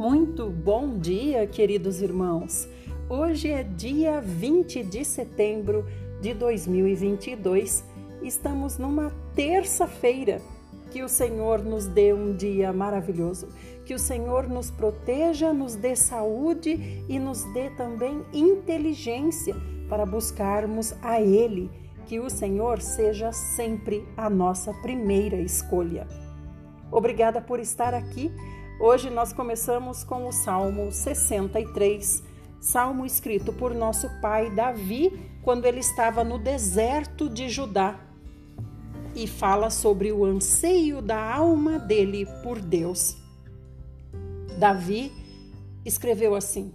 Muito bom dia, queridos irmãos. Hoje é dia 20 de setembro de 2022. Estamos numa terça-feira. Que o Senhor nos dê um dia maravilhoso. Que o Senhor nos proteja, nos dê saúde e nos dê também inteligência para buscarmos a Ele. Que o Senhor seja sempre a nossa primeira escolha. Obrigada por estar aqui Hoje nós começamos com o Salmo 63, salmo escrito por nosso pai Davi quando ele estava no deserto de Judá e fala sobre o anseio da alma dele por Deus. Davi escreveu assim: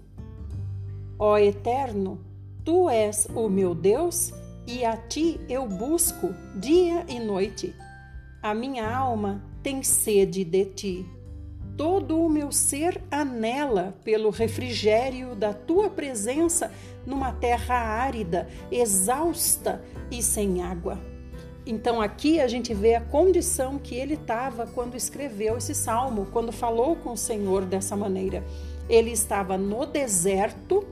Ó Eterno, tu és o meu Deus e a ti eu busco dia e noite. A minha alma tem sede de ti todo o meu ser anela pelo refrigério da tua presença numa terra árida, exausta e sem água. Então aqui a gente vê a condição que ele estava quando escreveu esse salmo, quando falou com o Senhor dessa maneira. Ele estava no deserto,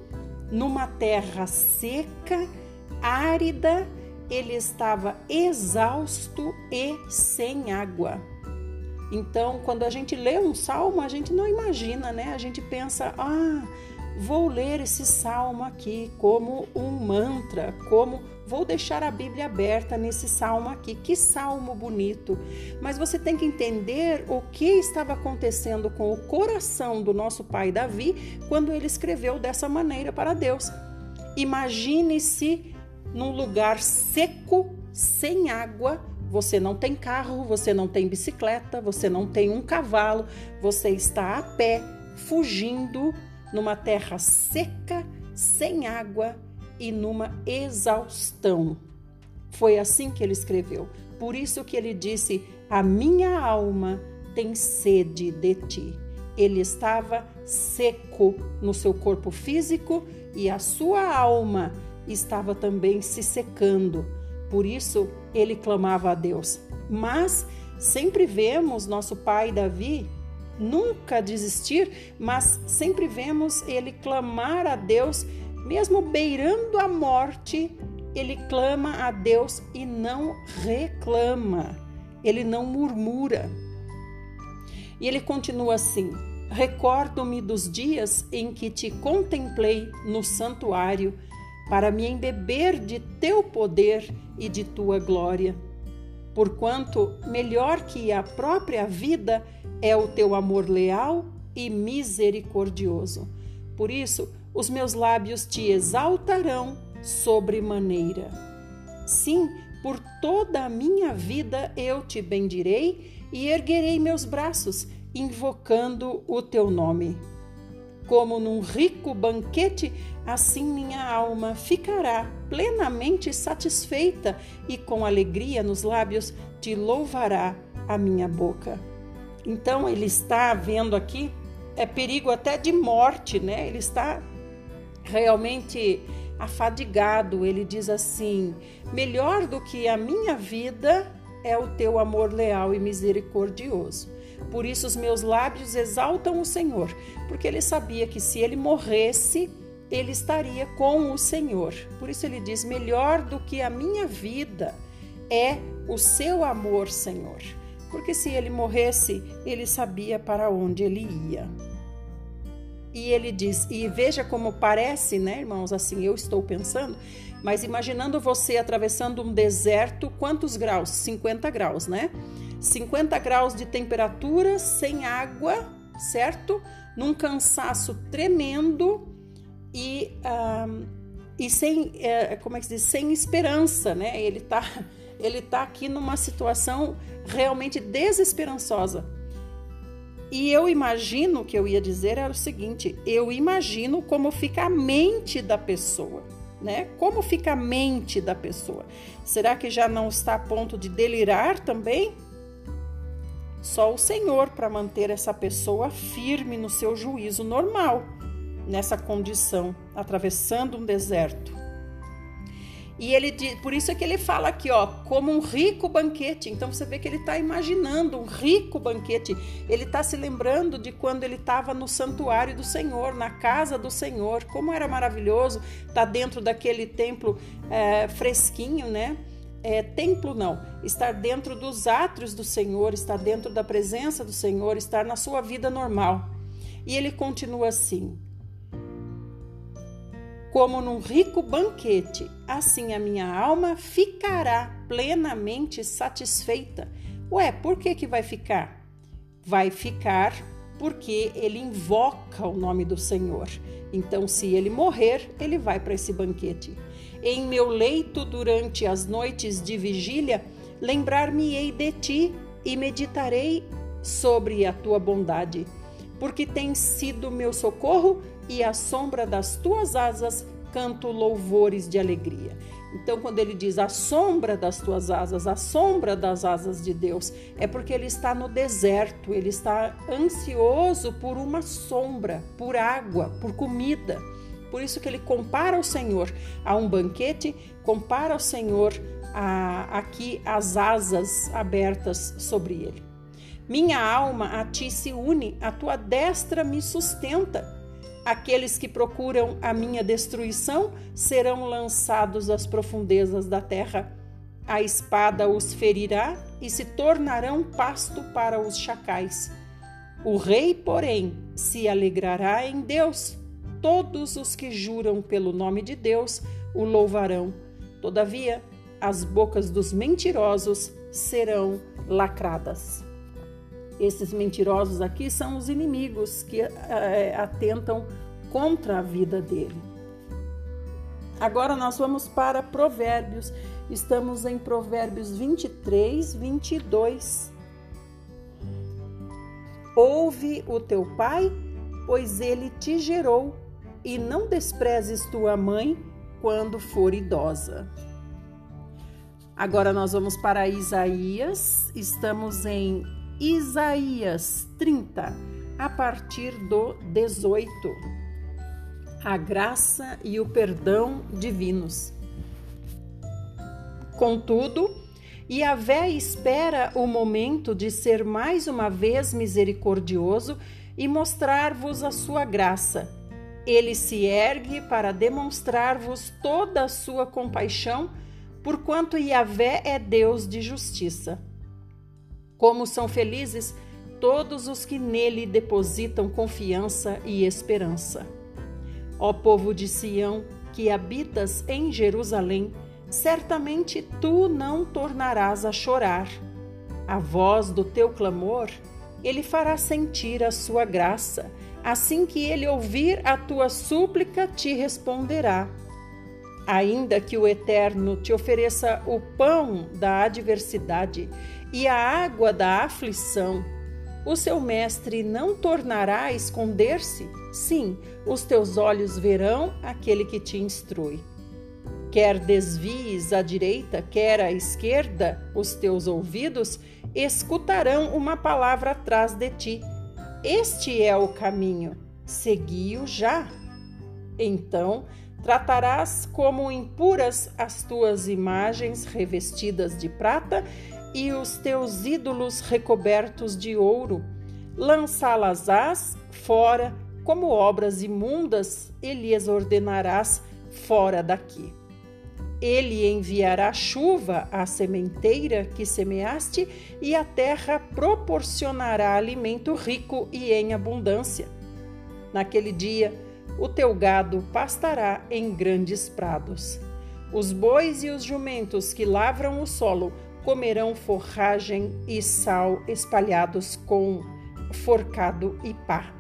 numa terra seca, árida, ele estava exausto e sem água. Então, quando a gente lê um salmo, a gente não imagina, né? A gente pensa, ah, vou ler esse salmo aqui como um mantra, como vou deixar a Bíblia aberta nesse salmo aqui. Que salmo bonito! Mas você tem que entender o que estava acontecendo com o coração do nosso pai Davi quando ele escreveu dessa maneira para Deus. Imagine-se num lugar seco, sem água, você não tem carro, você não tem bicicleta, você não tem um cavalo, você está a pé, fugindo numa terra seca, sem água e numa exaustão. Foi assim que ele escreveu. Por isso que ele disse: A minha alma tem sede de ti. Ele estava seco no seu corpo físico e a sua alma estava também se secando. Por isso ele clamava a Deus. Mas sempre vemos nosso pai Davi nunca desistir, mas sempre vemos ele clamar a Deus, mesmo beirando a morte, ele clama a Deus e não reclama, ele não murmura. E ele continua assim: Recordo-me dos dias em que te contemplei no santuário para me embeber de teu poder e de tua glória. Porquanto melhor que a própria vida é o teu amor leal e misericordioso. Por isso, os meus lábios te exaltarão sobremaneira. Sim, por toda a minha vida eu te bendirei e erguerei meus braços, invocando o teu nome. Como num rico banquete, assim minha alma ficará plenamente satisfeita e com alegria nos lábios te louvará a minha boca. Então ele está vendo aqui é perigo até de morte, né? Ele está realmente afadigado. Ele diz assim: melhor do que a minha vida é o teu amor leal e misericordioso. Por isso os meus lábios exaltam o Senhor, porque ele sabia que se ele morresse, ele estaria com o Senhor. Por isso ele diz: melhor do que a minha vida é o seu amor, Senhor. Porque se ele morresse, ele sabia para onde ele ia. E ele diz, e veja como parece, né, irmãos? Assim, eu estou pensando, mas imaginando você atravessando um deserto, quantos graus? 50 graus, né? 50 graus de temperatura, sem água, certo? Num cansaço tremendo e, e sem, é, como é que se diz? Sem esperança, né? Ele tá, ele tá aqui numa situação realmente desesperançosa. E eu imagino, o que eu ia dizer era o seguinte: eu imagino como fica a mente da pessoa, né? Como fica a mente da pessoa? Será que já não está a ponto de delirar também? Só o Senhor para manter essa pessoa firme no seu juízo normal, nessa condição, atravessando um deserto. E ele por isso é que ele fala aqui, ó, como um rico banquete. Então você vê que ele está imaginando um rico banquete. Ele está se lembrando de quando ele estava no santuário do Senhor, na casa do Senhor. Como era maravilhoso estar tá dentro daquele templo é, fresquinho, né? É, templo não, estar dentro dos átrios do Senhor, estar dentro da presença do Senhor, estar na sua vida normal. E ele continua assim: como num rico banquete, assim a minha alma ficará plenamente satisfeita. Ué, por que que vai ficar? Vai ficar porque ele invoca o nome do Senhor. Então, se ele morrer, ele vai para esse banquete. Em meu leito durante as noites de vigília, lembrar-me-ei de ti e meditarei sobre a tua bondade, porque tens sido meu socorro e à sombra das tuas asas canto louvores de alegria. Então, quando ele diz a sombra das tuas asas, a sombra das asas de Deus, é porque ele está no deserto, ele está ansioso por uma sombra, por água, por comida. Por isso que ele compara o Senhor a um banquete, compara o Senhor a, aqui as asas abertas sobre ele. Minha alma a ti se une, a tua destra me sustenta. Aqueles que procuram a minha destruição serão lançados às profundezas da terra. A espada os ferirá e se tornarão pasto para os chacais. O rei, porém, se alegrará em Deus. Todos os que juram pelo nome de Deus o louvarão. Todavia, as bocas dos mentirosos serão lacradas. Esses mentirosos aqui são os inimigos que é, atentam contra a vida dele. Agora nós vamos para Provérbios. Estamos em Provérbios 23, 22. Ouve o teu pai, pois ele te gerou, e não desprezes tua mãe quando for idosa. Agora nós vamos para Isaías. Estamos em Isaías 30, a partir do 18. A graça e o perdão divinos. Contudo, Yahvé espera o momento de ser mais uma vez misericordioso e mostrar-vos a sua graça. Ele se ergue para demonstrar-vos toda a sua compaixão, porquanto Yahvé é Deus de justiça. Como são felizes todos os que nele depositam confiança e esperança. Ó povo de Sião, que habitas em Jerusalém, certamente tu não tornarás a chorar. A voz do teu clamor, ele fará sentir a sua graça. Assim que ele ouvir a tua súplica, te responderá. Ainda que o Eterno te ofereça o pão da adversidade e a água da aflição, o seu mestre não tornará a esconder-se? Sim, os teus olhos verão aquele que te instrui. Quer desvies à direita, quer à esquerda, os teus ouvidos escutarão uma palavra atrás de ti. Este é o caminho, segui-o já. Então tratarás como impuras as tuas imagens revestidas de prata e os teus ídolos recobertos de ouro. Lançá-las-ás fora como obras imundas, e lhes ordenarás fora daqui. Ele enviará chuva à sementeira que semeaste, e a terra proporcionará alimento rico e em abundância. Naquele dia, o teu gado pastará em grandes prados. Os bois e os jumentos que lavram o solo comerão forragem e sal espalhados com forcado e pá.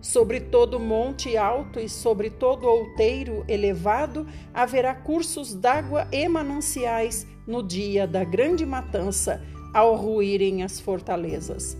Sobre todo monte alto e sobre todo outeiro elevado haverá cursos d'água e mananciais no dia da grande matança, ao ruírem as fortalezas.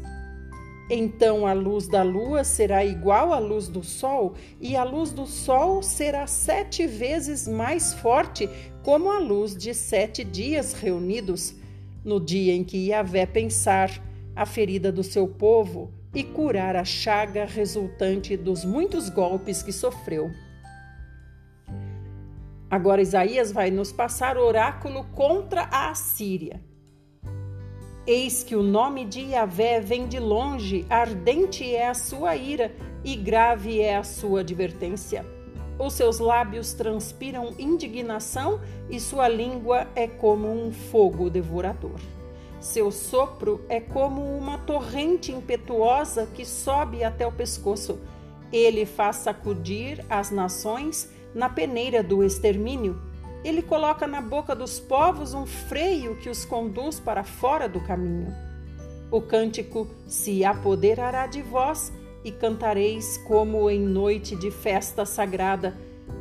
Então a luz da lua será igual à luz do sol, e a luz do sol será sete vezes mais forte, como a luz de sete dias reunidos, no dia em que Yahvé pensar a ferida do seu povo e curar a chaga resultante dos muitos golpes que sofreu. Agora Isaías vai nos passar oráculo contra a Assíria. Eis que o nome de Yahvé vem de longe, ardente é a sua ira e grave é a sua advertência. Os seus lábios transpiram indignação e sua língua é como um fogo devorador. Seu sopro é como uma torrente impetuosa que sobe até o pescoço. Ele faz sacudir as nações na peneira do extermínio. Ele coloca na boca dos povos um freio que os conduz para fora do caminho. O cântico se apoderará de vós e cantareis como em noite de festa sagrada.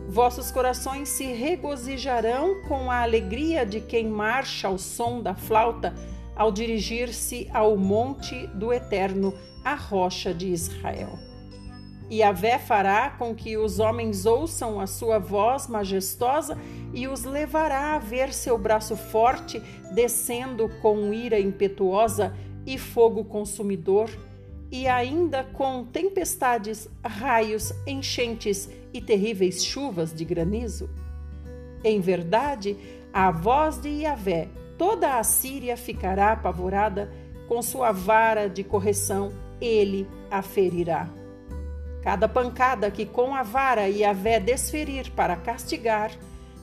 Vossos corações se regozijarão com a alegria de quem marcha ao som da flauta ao dirigir-se ao monte do Eterno, a rocha de Israel. E a Vé fará com que os homens ouçam a sua voz majestosa e os levará a ver seu braço forte descendo com ira impetuosa e fogo consumidor, e ainda com tempestades, raios, enchentes e terríveis chuvas de granizo. Em verdade, a voz de Yahvé toda a Síria ficará apavorada, com sua vara de correção ele a ferirá. Cada pancada que com a vara e a vé desferir para castigar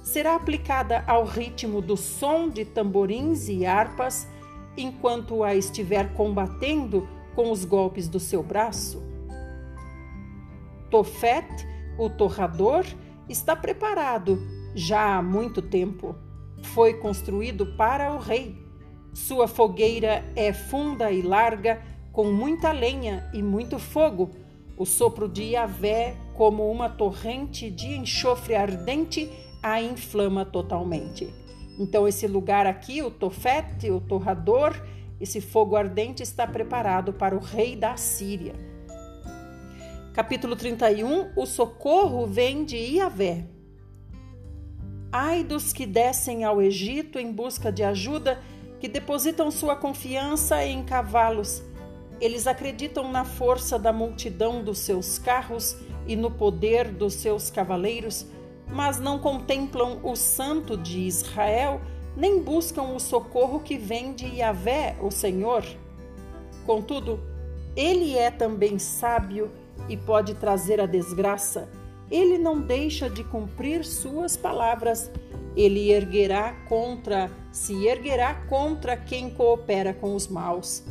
será aplicada ao ritmo do som de tamborins e harpas, enquanto a estiver combatendo com os golpes do seu braço. Tofet, o torrador, está preparado já há muito tempo foi construído para o rei. Sua fogueira é funda e larga, com muita lenha e muito fogo. O sopro de Yahvé, como uma torrente de enxofre ardente, a inflama totalmente. Então, esse lugar aqui, o Tofete, o torrador, esse fogo ardente está preparado para o rei da Síria. Capítulo 31: O socorro vem de Iavé. Ai dos que descem ao Egito em busca de ajuda, que depositam sua confiança em cavalos. Eles acreditam na força da multidão dos seus carros e no poder dos seus cavaleiros, mas não contemplam o Santo de Israel, nem buscam o socorro que vem de Yahvé, o Senhor. Contudo, ele é também sábio e pode trazer a desgraça ele não deixa de cumprir suas palavras. Ele erguerá contra, se erguerá contra quem coopera com os maus.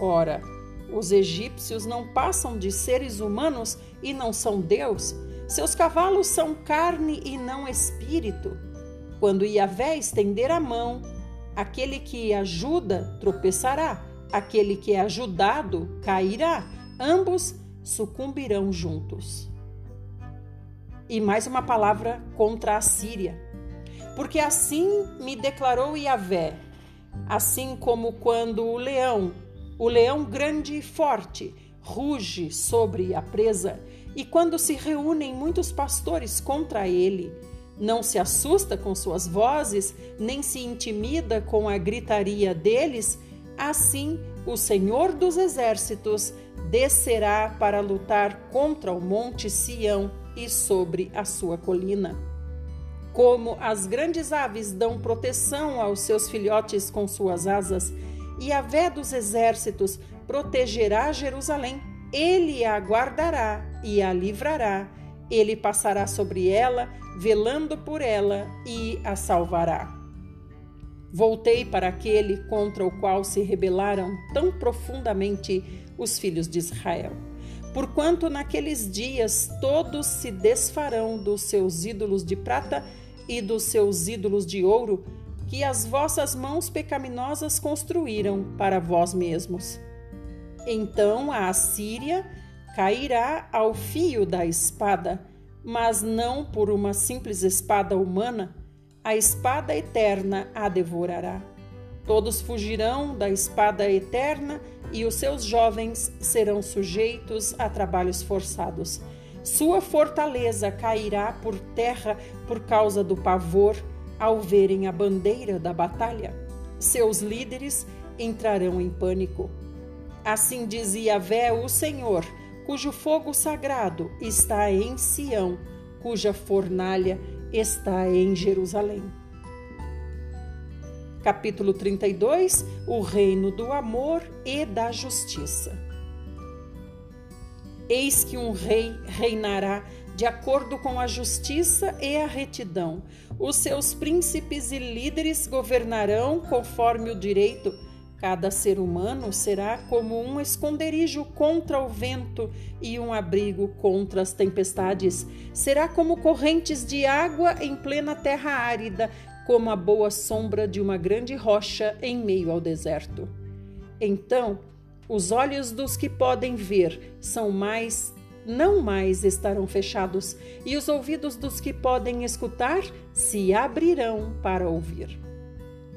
Ora, os egípcios não passam de seres humanos e não são Deus. Seus cavalos são carne e não espírito. Quando Yahvé estender a mão, aquele que ajuda tropeçará, aquele que é ajudado cairá. Ambos sucumbirão juntos. E mais uma palavra contra a Síria. Porque assim me declarou Yahvé, assim como quando o leão, o leão grande e forte, ruge sobre a presa, e quando se reúnem muitos pastores contra ele, não se assusta com suas vozes, nem se intimida com a gritaria deles, assim o Senhor dos Exércitos descerá para lutar contra o monte Sião e sobre a sua colina. Como as grandes aves dão proteção aos seus filhotes com suas asas, e a vé dos exércitos protegerá Jerusalém, ele a guardará e a livrará, ele passará sobre ela, velando por ela e a salvará. Voltei para aquele contra o qual se rebelaram tão profundamente os filhos de Israel porquanto naqueles dias todos se desfarão dos seus ídolos de prata e dos seus ídolos de ouro, que as vossas mãos pecaminosas construíram para vós mesmos. Então a Assíria cairá ao fio da espada, mas não por uma simples espada humana, a espada eterna a devorará. Todos fugirão da espada eterna e os seus jovens serão sujeitos a trabalhos forçados. Sua fortaleza cairá por terra por causa do pavor ao verem a bandeira da batalha. Seus líderes entrarão em pânico. Assim dizia Vé o Senhor, cujo fogo sagrado está em Sião, cuja fornalha está em Jerusalém. Capítulo 32 O reino do amor e da justiça. Eis que um rei reinará de acordo com a justiça e a retidão. Os seus príncipes e líderes governarão conforme o direito. Cada ser humano será como um esconderijo contra o vento e um abrigo contra as tempestades. Será como correntes de água em plena terra árida, como a boa sombra de uma grande rocha em meio ao deserto. Então, os olhos dos que podem ver são mais não mais estarão fechados, e os ouvidos dos que podem escutar se abrirão para ouvir.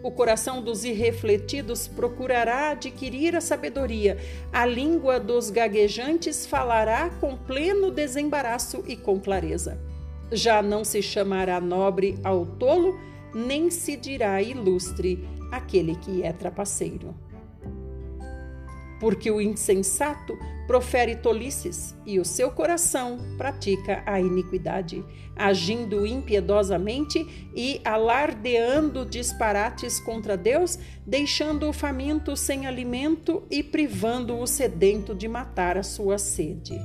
O coração dos irrefletidos procurará adquirir a sabedoria, a língua dos gaguejantes falará com pleno desembaraço e com clareza. Já não se chamará nobre ao tolo, nem se dirá ilustre aquele que é trapaceiro porque o insensato profere tolices e o seu coração pratica a iniquidade, agindo impiedosamente e alardeando disparates contra Deus, deixando o faminto sem alimento e privando o sedento de matar a sua sede.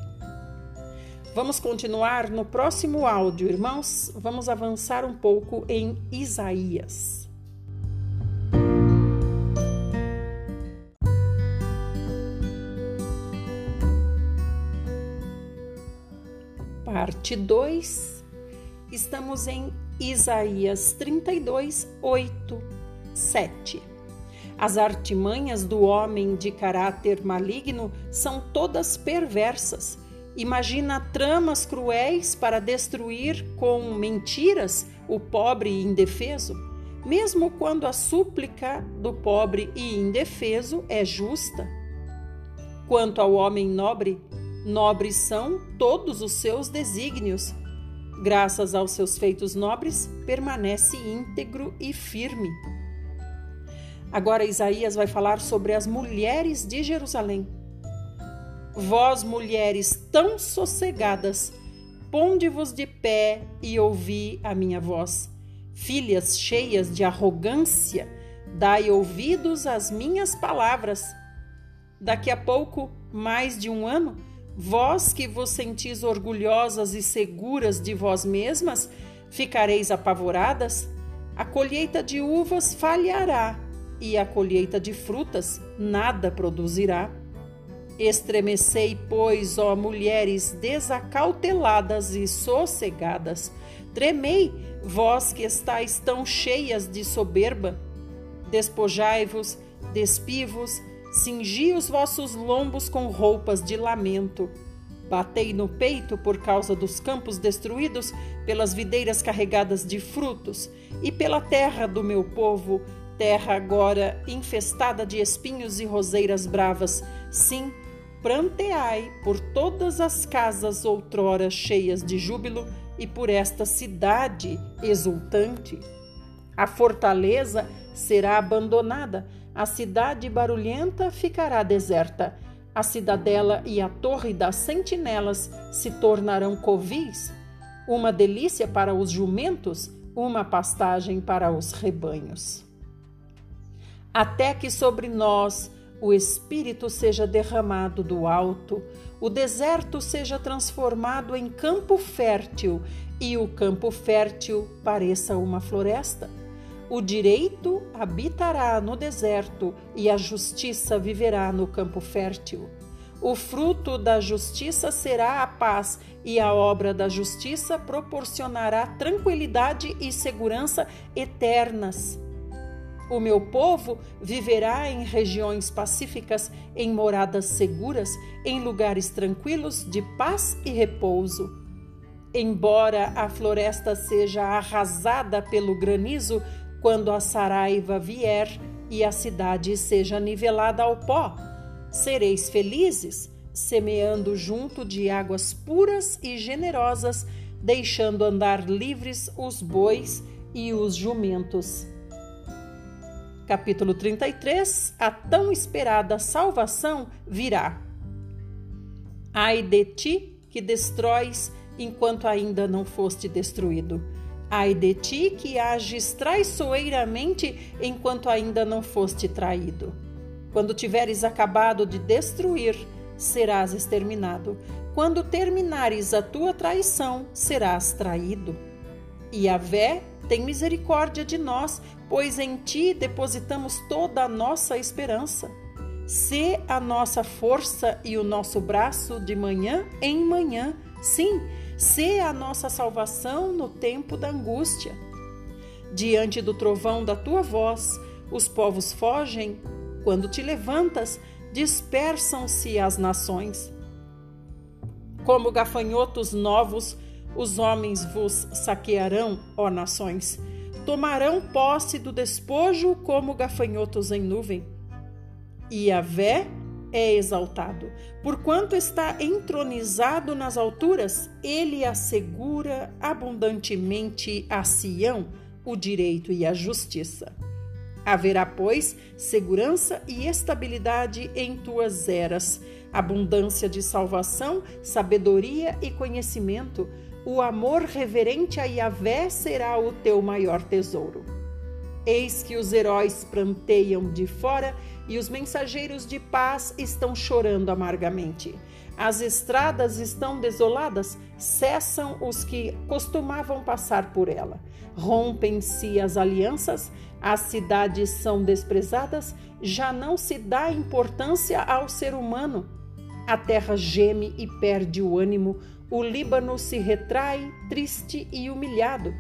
Vamos continuar no próximo áudio, irmãos. Vamos avançar um pouco em Isaías. Parte 2. Estamos em Isaías 32, 8, 7. As artimanhas do homem de caráter maligno são todas perversas. Imagina tramas cruéis para destruir com mentiras o pobre e indefeso, mesmo quando a súplica do pobre e indefeso é justa. Quanto ao homem nobre, Nobres são todos os seus desígnios. Graças aos seus feitos nobres, permanece íntegro e firme. Agora Isaías vai falar sobre as mulheres de Jerusalém. Vós, mulheres tão sossegadas, ponde-vos de pé e ouvi a minha voz. Filhas cheias de arrogância, dai ouvidos às minhas palavras. Daqui a pouco, mais de um ano, Vós que vos sentis orgulhosas e seguras de vós mesmas, ficareis apavoradas? A colheita de uvas falhará e a colheita de frutas nada produzirá. Estremecei, pois, ó mulheres desacauteladas e sossegadas. Tremei, vós que estáis tão cheias de soberba. Despojai-vos, despivos, Cingi os vossos lombos com roupas de lamento. Batei no peito por causa dos campos destruídos, pelas videiras carregadas de frutos, e pela terra do meu povo, terra agora infestada de espinhos e roseiras bravas. Sim, pranteai por todas as casas outrora cheias de júbilo e por esta cidade exultante. A fortaleza será abandonada, a cidade barulhenta ficará deserta. A cidadela e a torre das sentinelas se tornarão covis, uma delícia para os jumentos, uma pastagem para os rebanhos. Até que sobre nós o Espírito seja derramado do alto, o deserto seja transformado em campo fértil e o campo fértil pareça uma floresta. O direito habitará no deserto e a justiça viverá no campo fértil. O fruto da justiça será a paz, e a obra da justiça proporcionará tranquilidade e segurança eternas. O meu povo viverá em regiões pacíficas, em moradas seguras, em lugares tranquilos de paz e repouso. Embora a floresta seja arrasada pelo granizo, quando a saraiva vier e a cidade seja nivelada ao pó. Sereis felizes, semeando junto de águas puras e generosas, deixando andar livres os bois e os jumentos. Capítulo 33 A tão esperada salvação virá. Ai de ti que destróis enquanto ainda não foste destruído Ai de ti que ages traiçoeiramente enquanto ainda não foste traído. Quando tiveres acabado de destruir, serás exterminado. Quando terminares a tua traição, serás traído. E a Vé tem misericórdia de nós, pois em ti depositamos toda a nossa esperança. Sê a nossa força e o nosso braço de manhã em manhã, sim, sê a nossa salvação no tempo da angústia. Diante do trovão da tua voz, os povos fogem, quando te levantas, dispersam-se as nações. Como gafanhotos novos, os homens vos saquearão, ó nações. Tomarão posse do despojo como gafanhotos em nuvem. E a vé é exaltado. Porquanto está entronizado nas alturas, ele assegura abundantemente a Sião o direito e a justiça. Haverá, pois, segurança e estabilidade em tuas eras, abundância de salvação, sabedoria e conhecimento. O amor reverente a Yahvé será o teu maior tesouro. Eis que os heróis pranteiam de fora e os mensageiros de paz estão chorando amargamente. As estradas estão desoladas, cessam os que costumavam passar por ela. Rompem-se as alianças, as cidades são desprezadas, já não se dá importância ao ser humano. A terra geme e perde o ânimo, o Líbano se retrai, triste e humilhado.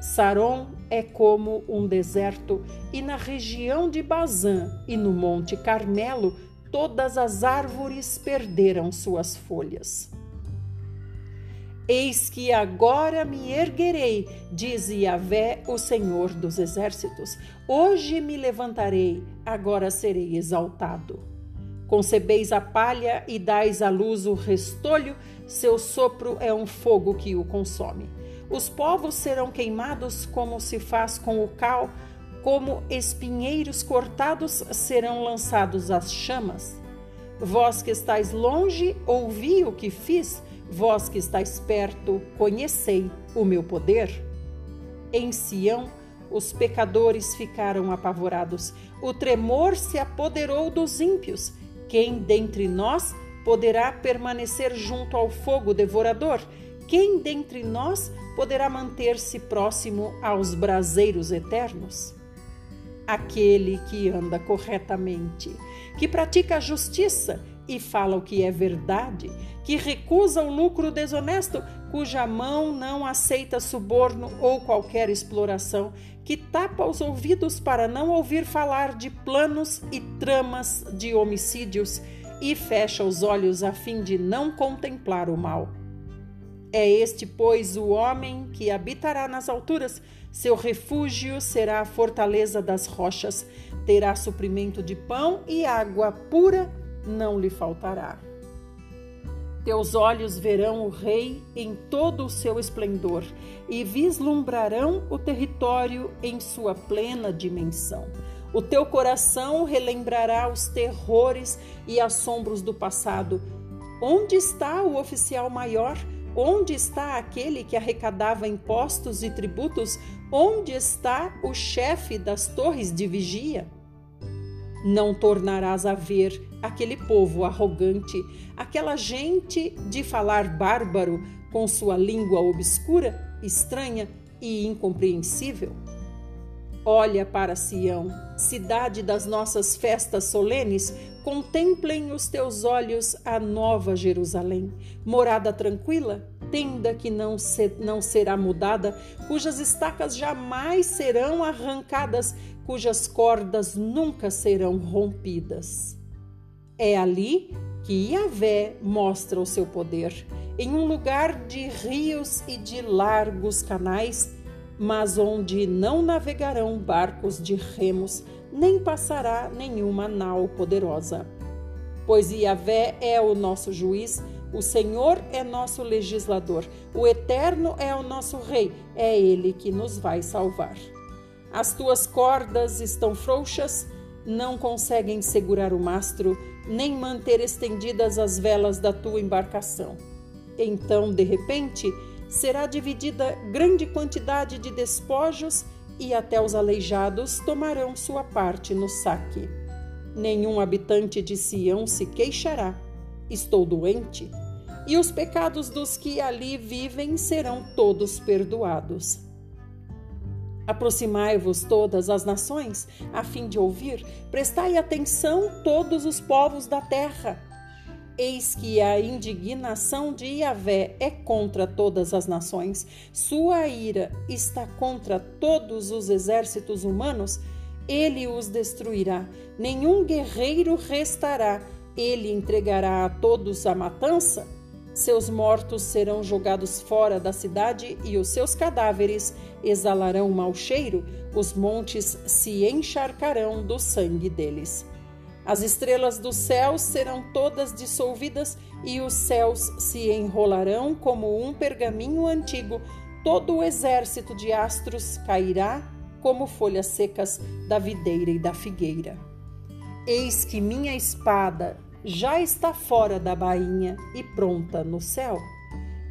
Saron é como um deserto, e na região de Bazã e no Monte Carmelo todas as árvores perderam suas folhas. Eis que agora me erguerei, diz Yahvé, o Senhor dos Exércitos. Hoje me levantarei, agora serei exaltado. Concebeis a palha e dais à luz o restolho, seu sopro é um fogo que o consome. Os povos serão queimados como se faz com o cal, como espinheiros cortados serão lançados às chamas. Vós que estáis longe, ouvi o que fiz, vós que estáis perto, conhecei o meu poder. Em Sião, os pecadores ficaram apavorados, o tremor se apoderou dos ímpios. Quem dentre nós poderá permanecer junto ao fogo devorador? Quem dentre nós poderá manter-se próximo aos braseiros eternos? aquele que anda corretamente, que pratica a justiça e fala o que é verdade, que recusa o lucro desonesto, cuja mão não aceita suborno ou qualquer exploração, que tapa os ouvidos para não ouvir falar de planos e tramas de homicídios e fecha os olhos a fim de não contemplar o mal. É este, pois, o homem que habitará nas alturas, seu refúgio será a fortaleza das rochas, terá suprimento de pão e água pura não lhe faltará. Teus olhos verão o Rei em todo o seu esplendor e vislumbrarão o território em sua plena dimensão. O teu coração relembrará os terrores e assombros do passado. Onde está o oficial maior? Onde está aquele que arrecadava impostos e tributos? Onde está o chefe das torres de vigia? Não tornarás a ver aquele povo arrogante, aquela gente de falar bárbaro, com sua língua obscura, estranha e incompreensível. Olha para Sião, cidade das nossas festas solenes, contemplem os teus olhos a nova Jerusalém, morada tranquila, tenda que não, se, não será mudada, cujas estacas jamais serão arrancadas, cujas cordas nunca serão rompidas. É ali que Yahvé mostra o seu poder, em um lugar de rios e de largos canais mas onde não navegarão barcos de remos, nem passará nenhuma nau poderosa. Pois Yahvé é o nosso juiz, o Senhor é nosso legislador, o Eterno é o nosso Rei, é Ele que nos vai salvar. As tuas cordas estão frouxas, não conseguem segurar o mastro, nem manter estendidas as velas da tua embarcação. Então, de repente, será dividida grande quantidade de despojos e até os aleijados tomarão sua parte no saque. Nenhum habitante de Sião se queixará. Estou doente. E os pecados dos que ali vivem serão todos perdoados. Aproximai-vos todas as nações, a fim de ouvir, prestai atenção todos os povos da terra. Eis que a indignação de Yahvé é contra todas as nações, sua ira está contra todos os exércitos humanos, ele os destruirá, nenhum guerreiro restará, ele entregará a todos a matança. Seus mortos serão jogados fora da cidade e os seus cadáveres exalarão mau cheiro, os montes se encharcarão do sangue deles. As estrelas dos céus serão todas dissolvidas e os céus se enrolarão como um pergaminho antigo. Todo o exército de astros cairá como folhas secas da videira e da figueira. Eis que minha espada já está fora da bainha e pronta no céu.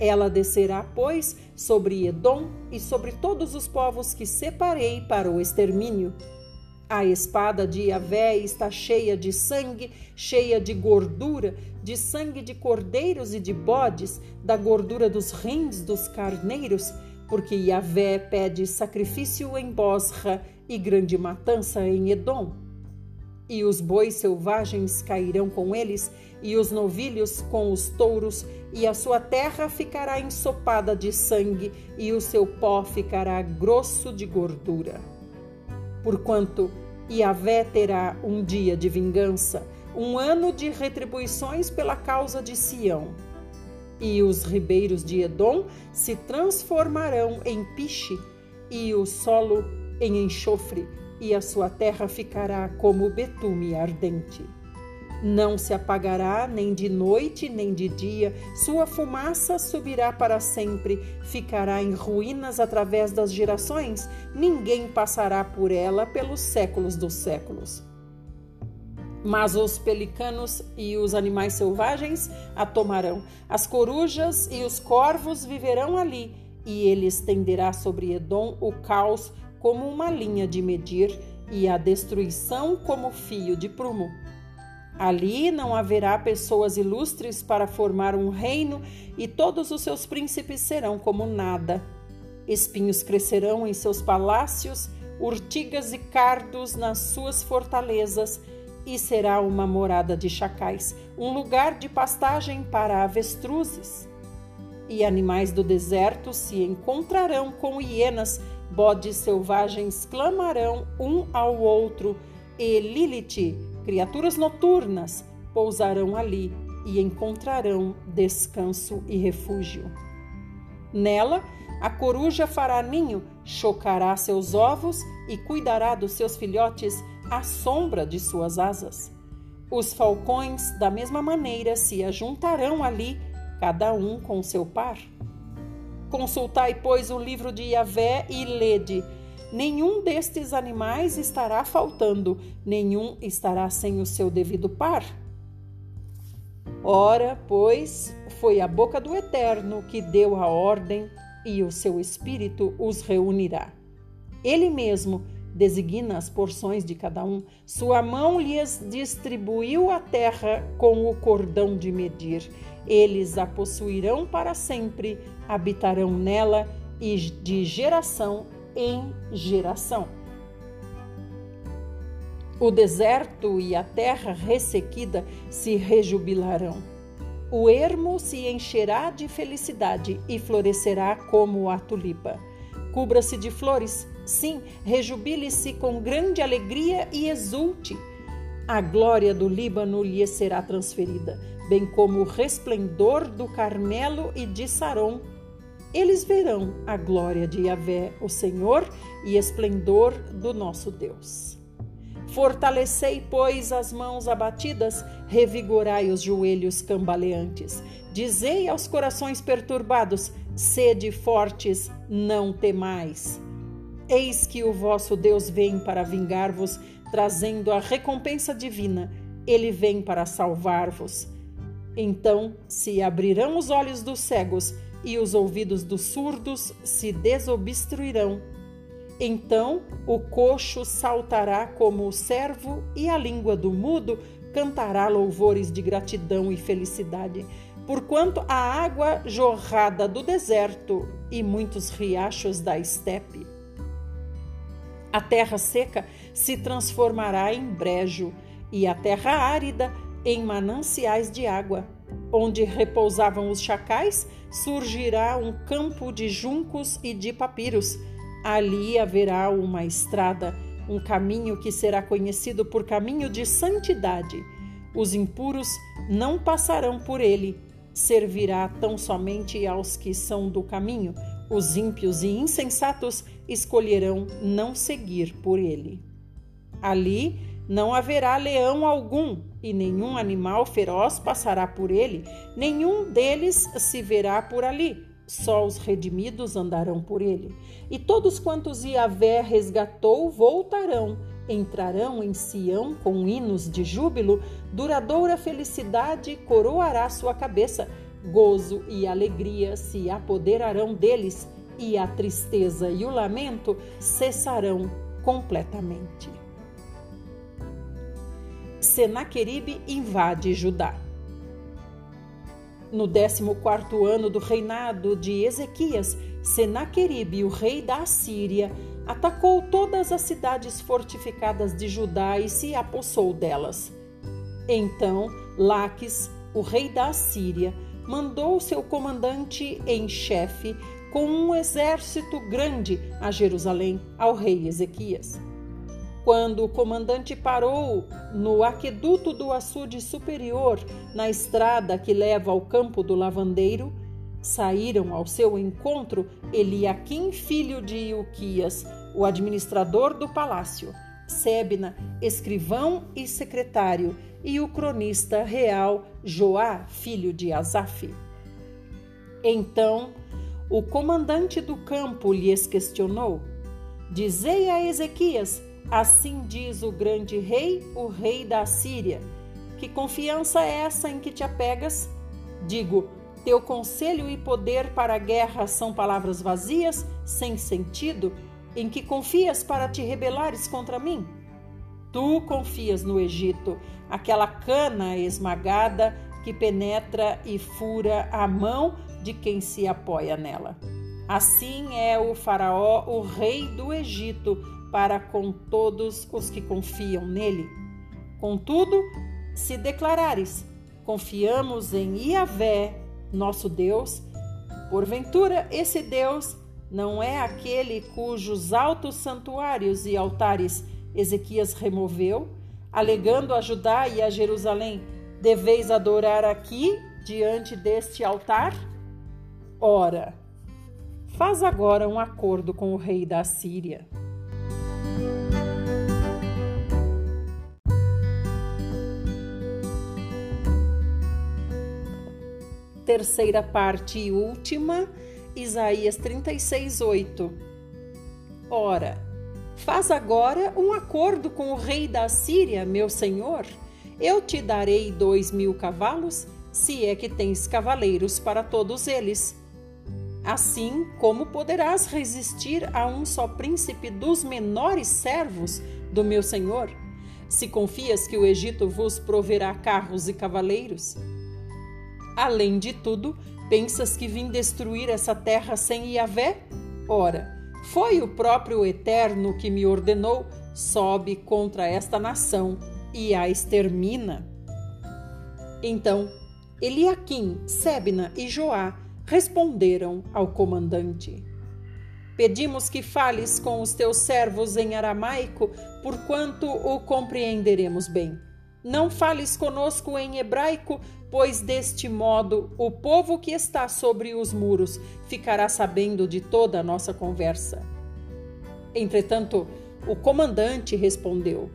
Ela descerá, pois, sobre Edom e sobre todos os povos que separei para o extermínio a espada de Yahvé está cheia de sangue, cheia de gordura, de sangue de cordeiros e de bodes, da gordura dos rins dos carneiros, porque Yahvé pede sacrifício em Bosra e grande matança em Edom. E os bois selvagens cairão com eles, e os novilhos com os touros, e a sua terra ficará ensopada de sangue, e o seu pó ficará grosso de gordura porquanto Yahvé terá um dia de vingança, um ano de retribuições pela causa de Sião. E os ribeiros de Edom se transformarão em piche, e o solo em enxofre, e a sua terra ficará como betume ardente. Não se apagará nem de noite nem de dia, sua fumaça subirá para sempre, ficará em ruínas através das gerações, ninguém passará por ela pelos séculos dos séculos. Mas os pelicanos e os animais selvagens a tomarão, as corujas e os corvos viverão ali, e ele estenderá sobre Edom o caos como uma linha de medir e a destruição como fio de prumo. Ali não haverá pessoas ilustres para formar um reino, e todos os seus príncipes serão como nada. Espinhos crescerão em seus palácios, urtigas e cardos nas suas fortalezas, e será uma morada de chacais, um lugar de pastagem para avestruzes. E animais do deserto se encontrarão com hienas, bodes selvagens clamarão um ao outro, e Lilith Criaturas noturnas pousarão ali e encontrarão descanso e refúgio. Nela, a coruja fará ninho, chocará seus ovos e cuidará dos seus filhotes à sombra de suas asas. Os falcões, da mesma maneira, se ajuntarão ali, cada um com seu par. Consultai, pois, o livro de Yahvé e lede nenhum destes animais estará faltando, nenhum estará sem o seu devido par. Ora, pois, foi a boca do Eterno que deu a ordem e o seu espírito os reunirá. Ele mesmo designa as porções de cada um, sua mão lhes distribuiu a terra com o cordão de medir. Eles a possuirão para sempre, habitarão nela e de geração em geração. O deserto e a terra ressequida se rejubilarão. O ermo se encherá de felicidade e florescerá como a tulipa. Cubra-se de flores, sim, rejubile-se com grande alegria e exulte. A glória do Líbano lhe será transferida, bem como o resplendor do Carmelo e de Saron eles verão a glória de Yahvé, o Senhor, e esplendor do nosso Deus. Fortalecei, pois, as mãos abatidas, revigorai os joelhos cambaleantes. Dizei aos corações perturbados: sede fortes, não temais. Eis que o vosso Deus vem para vingar-vos, trazendo a recompensa divina. Ele vem para salvar-vos. Então se abrirão os olhos dos cegos e os ouvidos dos surdos se desobstruirão. Então o coxo saltará como o servo, e a língua do mudo cantará louvores de gratidão e felicidade, porquanto a água jorrada do deserto e muitos riachos da estepe. A terra seca se transformará em brejo, e a terra árida em mananciais de água. Onde repousavam os chacais, surgirá um campo de juncos e de papiros. Ali haverá uma estrada, um caminho que será conhecido por caminho de santidade. Os impuros não passarão por ele. Servirá tão somente aos que são do caminho. Os ímpios e insensatos escolherão não seguir por ele. Ali não haverá leão algum, e nenhum animal feroz passará por ele, nenhum deles se verá por ali. Só os redimidos andarão por ele. E todos quantos Yahvé resgatou voltarão, entrarão em Sião com hinos de júbilo, duradoura felicidade coroará sua cabeça, gozo e alegria se apoderarão deles, e a tristeza e o lamento cessarão completamente. Senaqueribe invade Judá. No 14 ano do reinado de Ezequias, Senaqueribe, o rei da Assíria, atacou todas as cidades fortificadas de Judá e se apossou delas. Então, Laques, o rei da Assíria, mandou seu comandante em chefe com um exército grande a Jerusalém ao rei Ezequias. Quando o comandante parou no aqueduto do açude superior, na estrada que leva ao campo do lavandeiro, saíram ao seu encontro Eliaquim, filho de Ilquias, o administrador do palácio, Sebna, escrivão e secretário, e o cronista real Joá, filho de Asaf. Então, o comandante do campo lhes questionou: Dizei a Ezequias: Assim diz o grande rei, o rei da Síria. Que confiança é essa em que te apegas? Digo, teu conselho e poder para a guerra são palavras vazias, sem sentido, em que confias para te rebelares contra mim? Tu confias no Egito, aquela cana esmagada que penetra e fura a mão de quem se apoia nela. Assim é o Faraó, o rei do Egito, para com todos os que confiam nele. Contudo, se declarares: confiamos em Iavé, nosso Deus, porventura esse Deus não é aquele cujos altos santuários e altares Ezequias removeu, alegando a Judá e a Jerusalém: deveis adorar aqui, diante deste altar? Ora, faz agora um acordo com o rei da Síria. Terceira parte e última, Isaías 36, 8. Ora, faz agora um acordo com o rei da Síria, meu senhor. Eu te darei dois mil cavalos, se é que tens cavaleiros para todos eles. Assim, como poderás resistir a um só príncipe dos menores servos do meu senhor? Se confias que o Egito vos proverá carros e cavaleiros? Além de tudo, pensas que vim destruir essa terra sem Yahvé? Ora, foi o próprio Eterno que me ordenou: sobe contra esta nação e a extermina. Então, Eliaquim, Sebna e Joá responderam ao comandante: Pedimos que fales com os teus servos em aramaico, porquanto o compreenderemos bem. Não fales conosco em hebraico, pois deste modo o povo que está sobre os muros ficará sabendo de toda a nossa conversa. Entretanto, o comandante respondeu: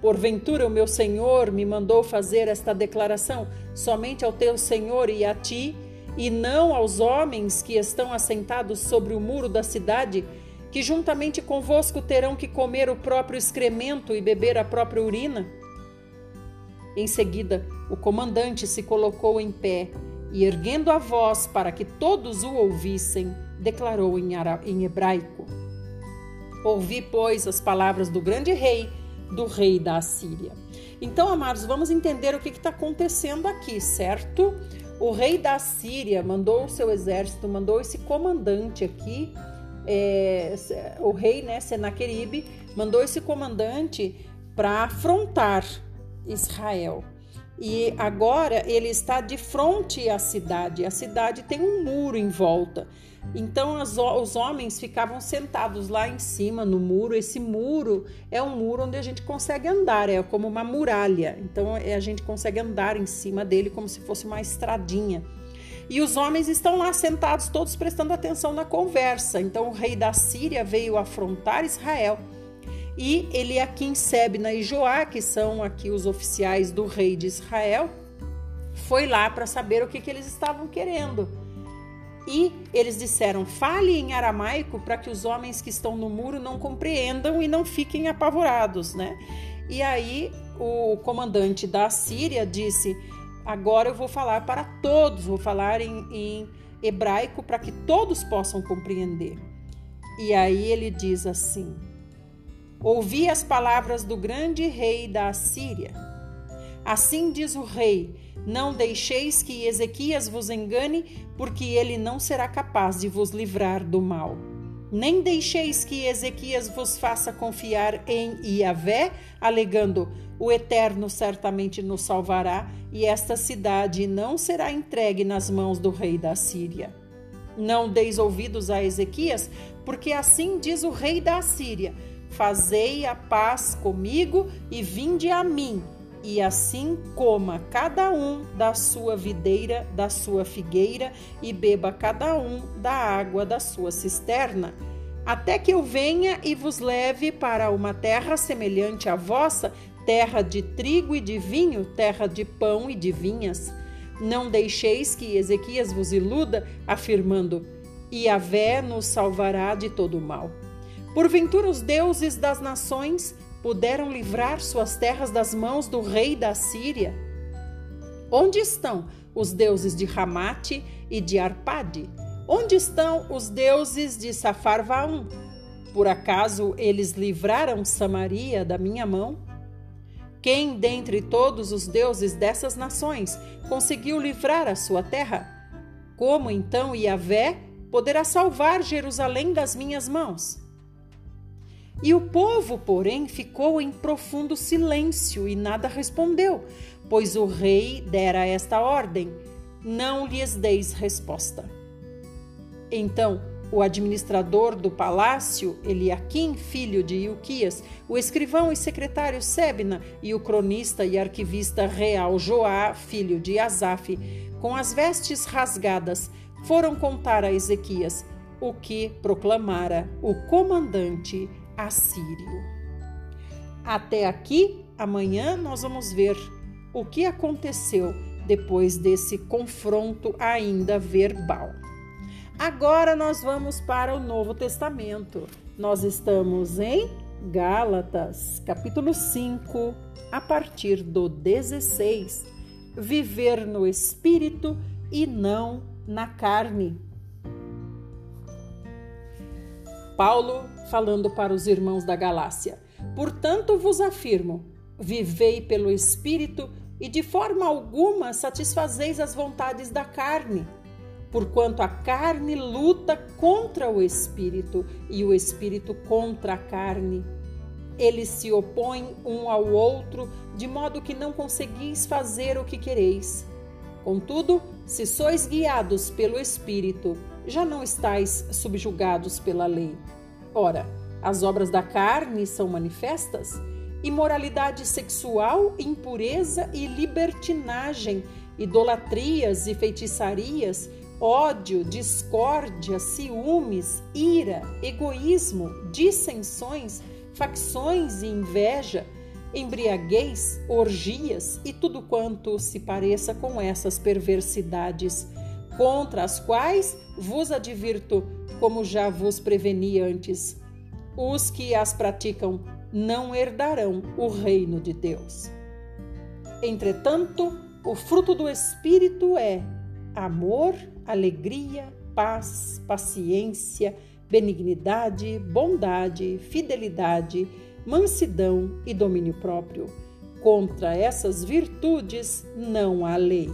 Porventura o meu senhor me mandou fazer esta declaração somente ao teu senhor e a ti, e não aos homens que estão assentados sobre o muro da cidade, que juntamente convosco terão que comer o próprio excremento e beber a própria urina? Em seguida, o comandante se colocou em pé e erguendo a voz para que todos o ouvissem, declarou em, em hebraico: Ouvi, pois, as palavras do grande rei, do rei da Assíria. Então, amados, vamos entender o que está acontecendo aqui, certo? O rei da Síria mandou o seu exército, mandou esse comandante aqui, é, o rei, né, Senaqueribe, mandou esse comandante para afrontar Israel. E agora ele está de frente à cidade. A cidade tem um muro em volta. Então as, os homens ficavam sentados lá em cima no muro. Esse muro é um muro onde a gente consegue andar, é como uma muralha. Então é, a gente consegue andar em cima dele como se fosse uma estradinha. E os homens estão lá sentados, todos prestando atenção na conversa. Então o rei da Síria veio afrontar Israel. E Eliakim, Sebna e Joá, que são aqui os oficiais do rei de Israel, foi lá para saber o que, que eles estavam querendo. E eles disseram: fale em aramaico para que os homens que estão no muro não compreendam e não fiquem apavorados, né? E aí o comandante da Síria disse: agora eu vou falar para todos, vou falar em, em hebraico para que todos possam compreender. E aí ele diz assim: Ouvi as palavras do grande rei da Assíria. Assim diz o rei: não deixeis que Ezequias vos engane, porque ele não será capaz de vos livrar do mal. Nem deixeis que Ezequias vos faça confiar em Iavé, alegando: o Eterno certamente nos salvará, e esta cidade não será entregue nas mãos do rei da Síria. Não deis ouvidos a Ezequias, porque assim diz o rei da Síria: Fazei a paz comigo e vinde a mim e assim coma cada um da sua videira, da sua figueira, e beba cada um da água da sua cisterna, até que eu venha e vos leve para uma terra semelhante à vossa, terra de trigo e de vinho, terra de pão e de vinhas. Não deixeis que Ezequias vos iluda, afirmando: Iavé nos salvará de todo o mal. Porventura os deuses das nações puderam livrar suas terras das mãos do rei da Síria? Onde estão os deuses de Ramate e de Arpade? Onde estão os deuses de Safarvaum? Por acaso eles livraram Samaria da minha mão? Quem dentre todos os deuses dessas nações conseguiu livrar a sua terra? Como então Yahvé poderá salvar Jerusalém das minhas mãos? E o povo, porém, ficou em profundo silêncio e nada respondeu, pois o rei dera esta ordem: não lhes deis resposta. Então, o administrador do palácio, Eliakim, filho de Ilquias, o escrivão e secretário Sebna e o cronista e arquivista real Joá, filho de Asaf, com as vestes rasgadas, foram contar a Ezequias o que proclamara o comandante assírio. Até aqui, amanhã nós vamos ver o que aconteceu depois desse confronto ainda verbal. Agora nós vamos para o Novo Testamento. Nós estamos em Gálatas, capítulo 5, a partir do 16. Viver no espírito e não na carne. Paulo falando para os irmãos da Galácia: Portanto vos afirmo, vivei pelo Espírito e de forma alguma satisfazeis as vontades da carne. Porquanto a carne luta contra o espírito e o espírito contra a carne. Eles se opõem um ao outro, de modo que não conseguis fazer o que quereis. Contudo, se sois guiados pelo espírito, já não estáis subjugados pela lei. Ora, as obras da carne são manifestas: imoralidade sexual, impureza e libertinagem, idolatrias e feitiçarias, ódio, discórdia, ciúmes, ira, egoísmo, dissensões, facções e inveja, embriaguez, orgias e tudo quanto se pareça com essas perversidades contra as quais vos advirto, como já vos preveni antes. Os que as praticam não herdarão o reino de Deus. Entretanto, o fruto do Espírito é amor, alegria, paz, paciência, benignidade, bondade, fidelidade, mansidão e domínio próprio. Contra essas virtudes não há lei.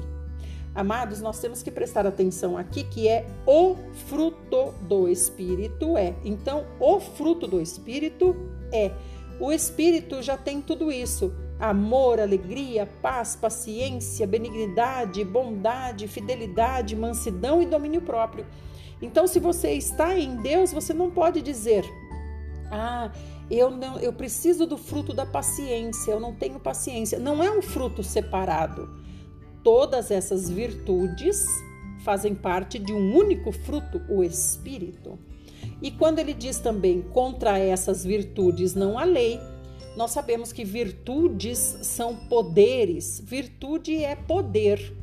Amados, nós temos que prestar atenção aqui que é o fruto do Espírito é. Então, o fruto do Espírito é. O Espírito já tem tudo isso: amor, alegria, paz, paciência, benignidade, bondade, fidelidade, mansidão e domínio próprio. Então, se você está em Deus, você não pode dizer: "Ah, eu não, eu preciso do fruto da paciência, eu não tenho paciência". Não é um fruto separado Todas essas virtudes fazem parte de um único fruto, o Espírito. E quando ele diz também contra essas virtudes não há lei, nós sabemos que virtudes são poderes. Virtude é poder.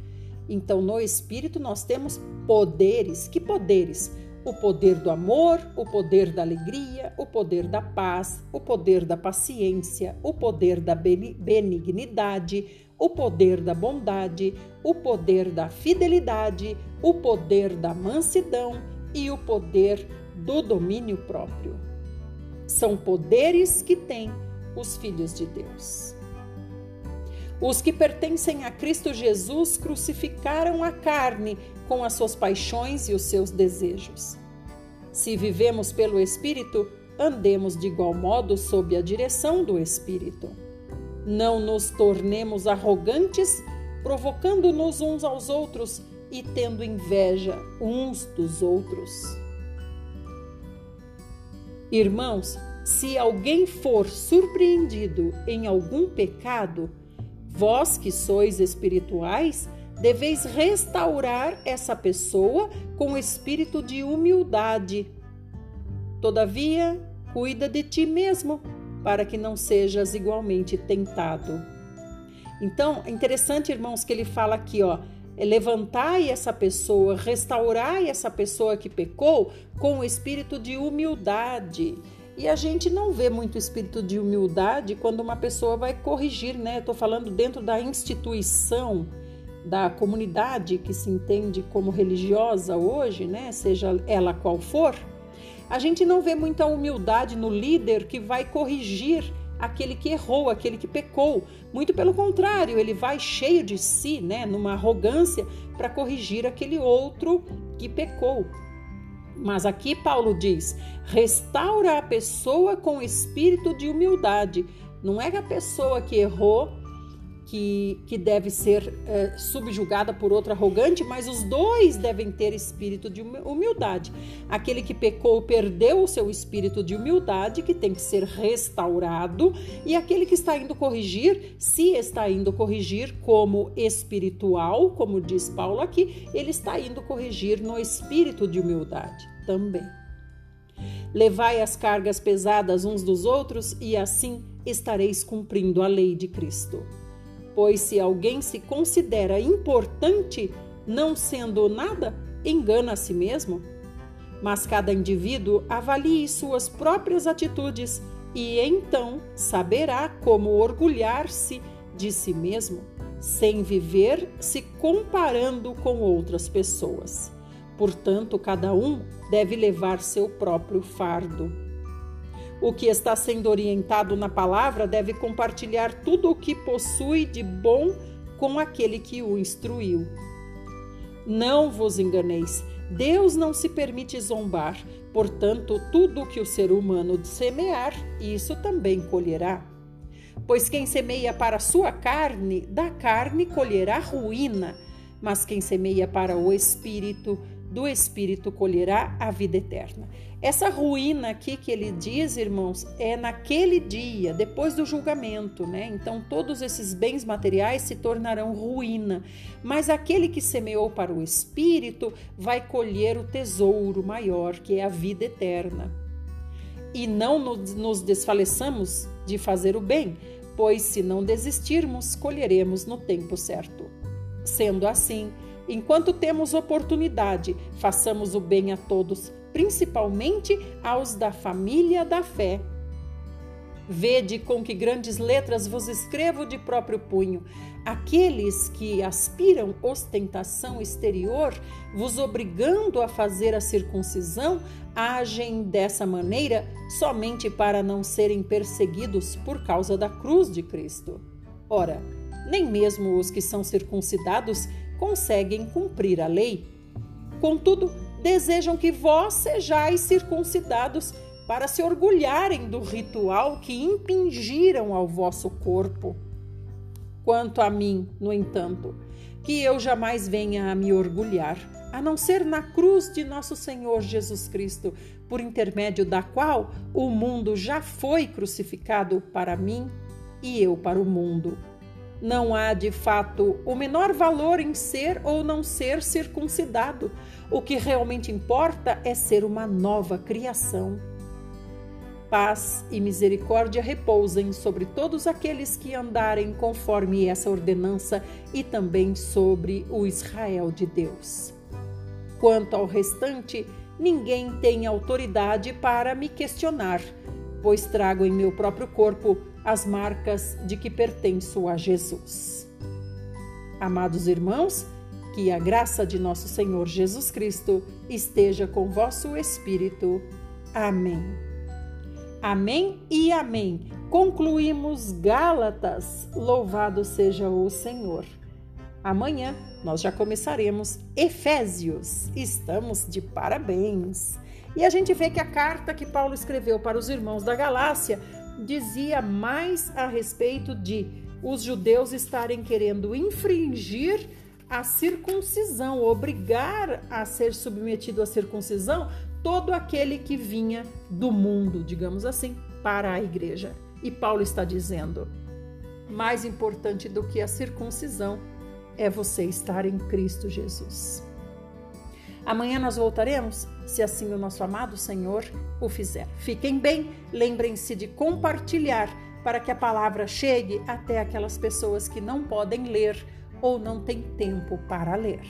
Então, no Espírito, nós temos poderes. Que poderes? O poder do amor, o poder da alegria, o poder da paz, o poder da paciência, o poder da benignidade, o poder da bondade, o poder da fidelidade, o poder da mansidão e o poder do domínio próprio. São poderes que têm os filhos de Deus. Os que pertencem a Cristo Jesus crucificaram a carne com as suas paixões e os seus desejos. Se vivemos pelo Espírito, andemos de igual modo sob a direção do Espírito. Não nos tornemos arrogantes, provocando-nos uns aos outros e tendo inveja uns dos outros. Irmãos, se alguém for surpreendido em algum pecado, vós que sois espirituais, deveis restaurar essa pessoa com espírito de humildade. Todavia, cuida de ti mesmo para que não sejas igualmente tentado. Então, é interessante, irmãos, que ele fala aqui, ó, levantai essa pessoa, restaurai essa pessoa que pecou com o espírito de humildade. E a gente não vê muito espírito de humildade quando uma pessoa vai corrigir, né? Estou falando dentro da instituição, da comunidade que se entende como religiosa hoje, né? Seja ela qual for a gente não vê muita humildade no líder que vai corrigir aquele que errou, aquele que pecou. Muito pelo contrário, ele vai cheio de si, né, numa arrogância para corrigir aquele outro que pecou. Mas aqui Paulo diz: restaura a pessoa com espírito de humildade. Não é a pessoa que errou que, que deve ser é, subjugada por outro arrogante, mas os dois devem ter espírito de humildade. Aquele que pecou perdeu o seu espírito de humildade, que tem que ser restaurado, e aquele que está indo corrigir, se está indo corrigir como espiritual, como diz Paulo aqui, ele está indo corrigir no espírito de humildade também. Levai as cargas pesadas uns dos outros e assim estareis cumprindo a lei de Cristo. Pois se alguém se considera importante, não sendo nada, engana a si mesmo. Mas cada indivíduo avalie suas próprias atitudes e então saberá como orgulhar-se de si mesmo, sem viver se comparando com outras pessoas. Portanto, cada um deve levar seu próprio fardo. O que está sendo orientado na palavra deve compartilhar tudo o que possui de bom com aquele que o instruiu. Não vos enganeis, Deus não se permite zombar, portanto, tudo o que o ser humano semear, isso também colherá. Pois quem semeia para a sua carne, da carne colherá ruína, mas quem semeia para o espírito, do espírito colherá a vida eterna. Essa ruína aqui que ele diz, irmãos, é naquele dia, depois do julgamento, né? Então todos esses bens materiais se tornarão ruína, mas aquele que semeou para o espírito vai colher o tesouro maior, que é a vida eterna. E não nos desfaleçamos de fazer o bem, pois se não desistirmos, colheremos no tempo certo. Sendo assim, enquanto temos oportunidade, façamos o bem a todos principalmente aos da família da fé. Vede com que grandes letras vos escrevo de próprio punho. Aqueles que aspiram ostentação exterior, vos obrigando a fazer a circuncisão, agem dessa maneira somente para não serem perseguidos por causa da cruz de Cristo. Ora, nem mesmo os que são circuncidados conseguem cumprir a lei. Contudo, desejam que vós sejais circuncidados para se orgulharem do ritual que impingiram ao vosso corpo. Quanto a mim, no entanto, que eu jamais venha a me orgulhar, a não ser na cruz de nosso Senhor Jesus Cristo, por intermédio da qual o mundo já foi crucificado para mim e eu para o mundo. Não há de fato o menor valor em ser ou não ser circuncidado. O que realmente importa é ser uma nova criação. Paz e misericórdia repousem sobre todos aqueles que andarem conforme essa ordenança e também sobre o Israel de Deus. Quanto ao restante, ninguém tem autoridade para me questionar, pois trago em meu próprio corpo as marcas de que pertenço a Jesus. Amados irmãos, que a graça de nosso Senhor Jesus Cristo esteja com vosso espírito. Amém. Amém e amém. Concluímos Gálatas. Louvado seja o Senhor. Amanhã nós já começaremos Efésios. Estamos de parabéns. E a gente vê que a carta que Paulo escreveu para os irmãos da Galácia dizia mais a respeito de os judeus estarem querendo infringir a circuncisão, obrigar a ser submetido à circuncisão todo aquele que vinha do mundo, digamos assim, para a igreja. E Paulo está dizendo: mais importante do que a circuncisão é você estar em Cristo Jesus. Amanhã nós voltaremos, se assim o nosso amado Senhor o fizer. Fiquem bem, lembrem-se de compartilhar para que a palavra chegue até aquelas pessoas que não podem ler ou não têm tempo para ler.